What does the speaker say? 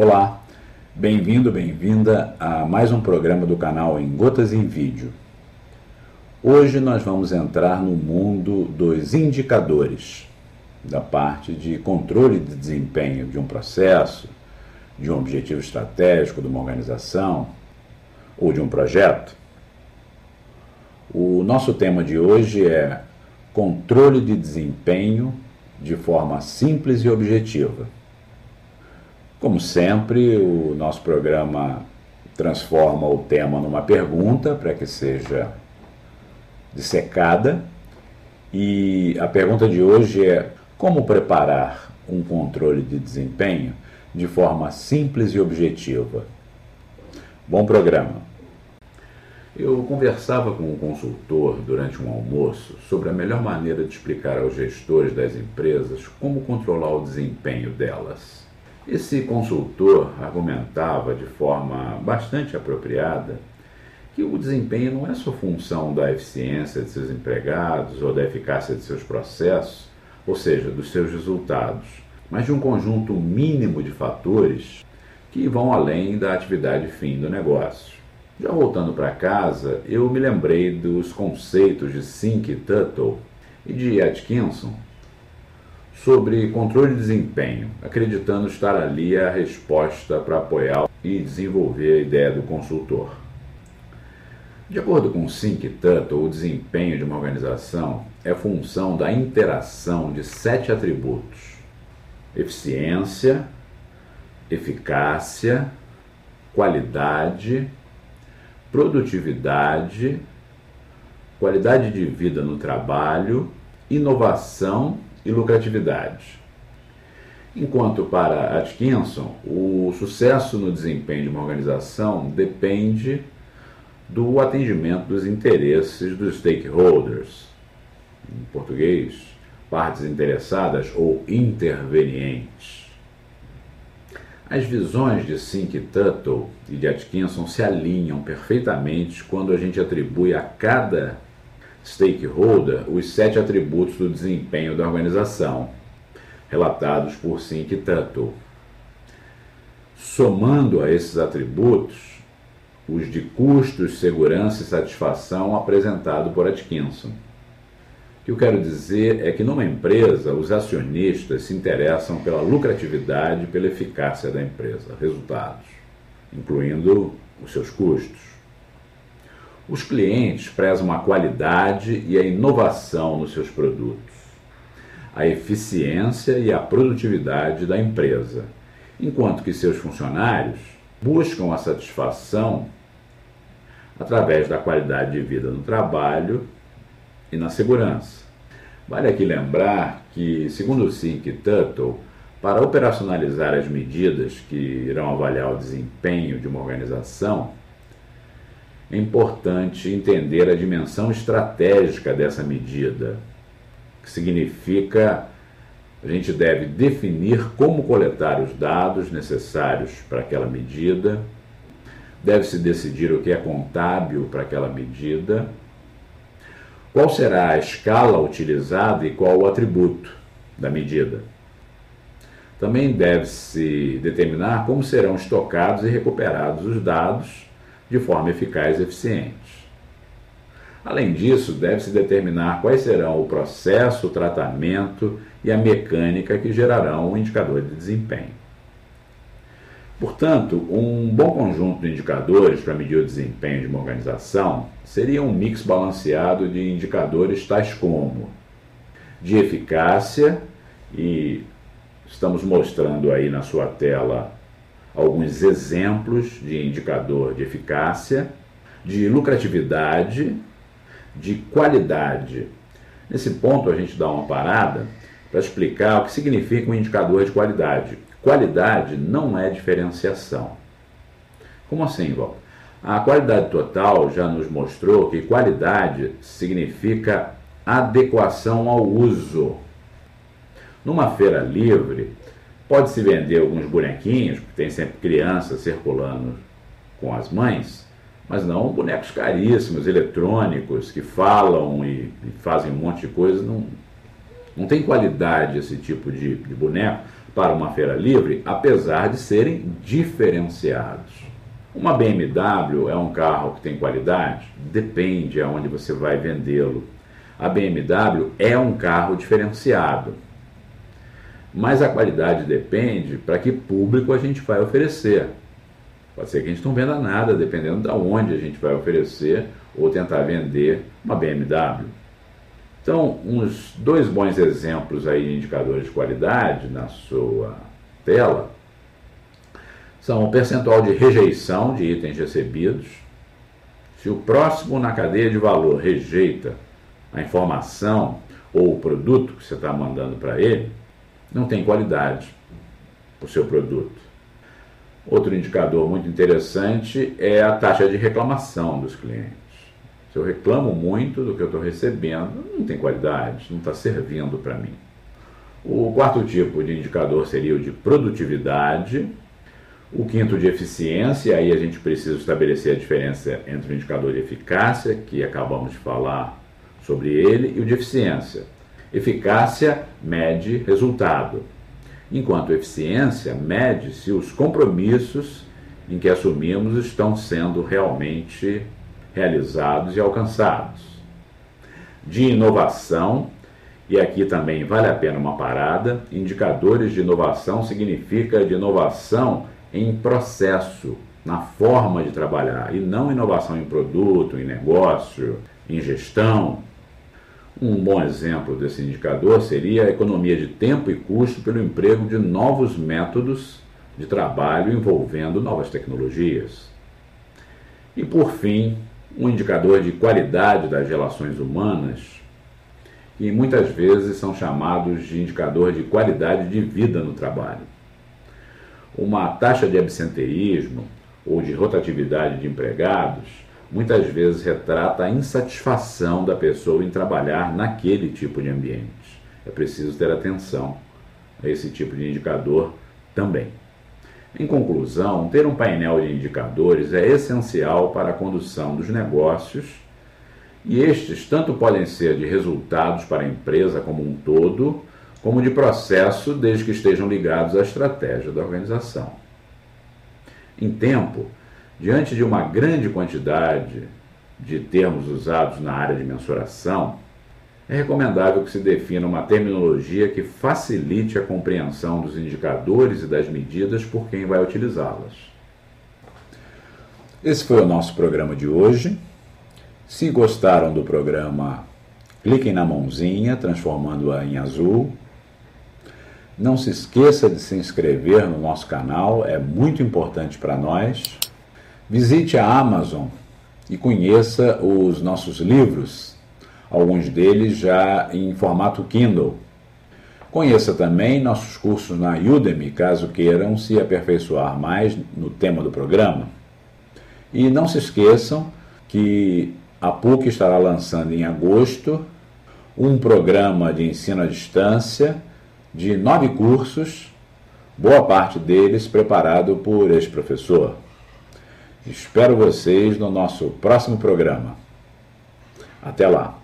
Olá, bem-vindo, bem-vinda a mais um programa do canal Em Gotas em Vídeo. Hoje nós vamos entrar no mundo dos indicadores, da parte de controle de desempenho de um processo, de um objetivo estratégico de uma organização ou de um projeto. O nosso tema de hoje é controle de desempenho de forma simples e objetiva. Como sempre, o nosso programa transforma o tema numa pergunta para que seja dissecada. E a pergunta de hoje é: como preparar um controle de desempenho de forma simples e objetiva? Bom programa. Eu conversava com um consultor durante um almoço sobre a melhor maneira de explicar aos gestores das empresas como controlar o desempenho delas. Esse consultor argumentava de forma bastante apropriada que o desempenho não é só função da eficiência de seus empregados ou da eficácia de seus processos, ou seja, dos seus resultados, mas de um conjunto mínimo de fatores que vão além da atividade fim do negócio. Já voltando para casa, eu me lembrei dos conceitos de Sink Tuttle e de Atkinson sobre controle de desempenho, acreditando estar ali a resposta para apoiar e desenvolver a ideia do consultor. De acordo com Think Tuttle, o desempenho de uma organização é função da interação de sete atributos: eficiência, eficácia, qualidade, produtividade, qualidade de vida no trabalho, inovação e lucratividade. Enquanto para Atkinson, o sucesso no desempenho de uma organização depende do atendimento dos interesses dos stakeholders, em português, partes interessadas ou intervenientes. As visões de Sink Tuttle e de Atkinson se alinham perfeitamente quando a gente atribui a cada stakeholder os sete atributos do desempenho da organização, relatados por Sink Tuttle. Somando a esses atributos, os de custos, segurança e satisfação apresentado por Atkinson. O que eu quero dizer é que numa empresa, os acionistas se interessam pela lucratividade e pela eficácia da empresa, resultados, incluindo os seus custos. Os clientes prezam a qualidade e a inovação nos seus produtos, a eficiência e a produtividade da empresa, enquanto que seus funcionários buscam a satisfação através da qualidade de vida no trabalho e na segurança. Vale aqui lembrar que, segundo o Think Tuttle, para operacionalizar as medidas que irão avaliar o desempenho de uma organização, é importante entender a dimensão estratégica dessa medida, que significa a gente deve definir como coletar os dados necessários para aquela medida, deve-se decidir o que é contábil para aquela medida, qual será a escala utilizada e qual o atributo da medida. Também deve-se determinar como serão estocados e recuperados os dados de forma eficaz e eficiente. Além disso, deve-se determinar quais serão o processo, o tratamento e a mecânica que gerarão o indicador de desempenho. Portanto, um bom conjunto de indicadores para medir o desempenho de uma organização seria um mix balanceado de indicadores tais como de eficácia, e estamos mostrando aí na sua tela alguns exemplos de indicador de eficácia, de lucratividade, de qualidade. Nesse ponto, a gente dá uma parada para explicar o que significa um indicador de qualidade. Qualidade não é diferenciação. Como assim, Val? A qualidade total já nos mostrou que qualidade significa adequação ao uso. Numa feira livre, Pode-se vender alguns bonequinhos, porque tem sempre crianças circulando com as mães, mas não bonecos caríssimos, eletrônicos, que falam e, e fazem um monte de coisa. Não, não tem qualidade esse tipo de, de boneco, para uma feira livre, apesar de serem diferenciados. Uma BMW é um carro que tem qualidade? Depende aonde você vai vendê-lo. A BMW é um carro diferenciado. Mas a qualidade depende para que público a gente vai oferecer. Pode ser que a gente não venda nada, dependendo de onde a gente vai oferecer ou tentar vender uma BMW. Então, uns dois bons exemplos aí de indicadores de qualidade na sua tela são o percentual de rejeição de itens recebidos. Se o próximo na cadeia de valor rejeita a informação ou o produto que você está mandando para ele, não tem qualidade o seu produto. Outro indicador muito interessante é a taxa de reclamação dos clientes. Se eu reclamo muito do que eu estou recebendo, não tem qualidade, não está servindo para mim. O quarto tipo de indicador seria o de produtividade. O quinto de eficiência, aí a gente precisa estabelecer a diferença entre o indicador de eficácia, que acabamos de falar sobre ele, e o de eficiência. Eficácia mede resultado, enquanto eficiência mede se os compromissos em que assumimos estão sendo realmente realizados e alcançados. De inovação, e aqui também vale a pena uma parada, indicadores de inovação significa de inovação em processo, na forma de trabalhar, e não inovação em produto, em negócio, em gestão. Um bom exemplo desse indicador seria a economia de tempo e custo pelo emprego de novos métodos de trabalho envolvendo novas tecnologias. E por fim, um indicador de qualidade das relações humanas, que muitas vezes são chamados de indicador de qualidade de vida no trabalho. Uma taxa de absenteísmo ou de rotatividade de empregados muitas vezes retrata a insatisfação da pessoa em trabalhar naquele tipo de ambiente. É preciso ter atenção a esse tipo de indicador também. Em conclusão, ter um painel de indicadores é essencial para a condução dos negócios e estes tanto podem ser de resultados para a empresa como um todo, como de processo, desde que estejam ligados à estratégia da organização. Em tempo, diante de uma grande quantidade de termos usados na área de mensuração, é recomendável que se defina uma terminologia que facilite a compreensão dos indicadores e das medidas por quem vai utilizá-las. Esse foi o nosso programa de hoje. Se gostaram do programa, cliquem na mãozinha, transformando-a em azul. Não se esqueça de se inscrever no nosso canal, é muito importante para nós. Visite a Amazon e conheça os nossos livros alguns deles já em formato Kindle. Conheça também nossos cursos na Udemy, caso queiram se aperfeiçoar mais no tema do programa. E não se esqueçam que a PUC estará lançando em agosto um programa de ensino à distância de nove cursos, boa parte deles preparado por ex-professor. Espero vocês no nosso próximo programa. Até lá!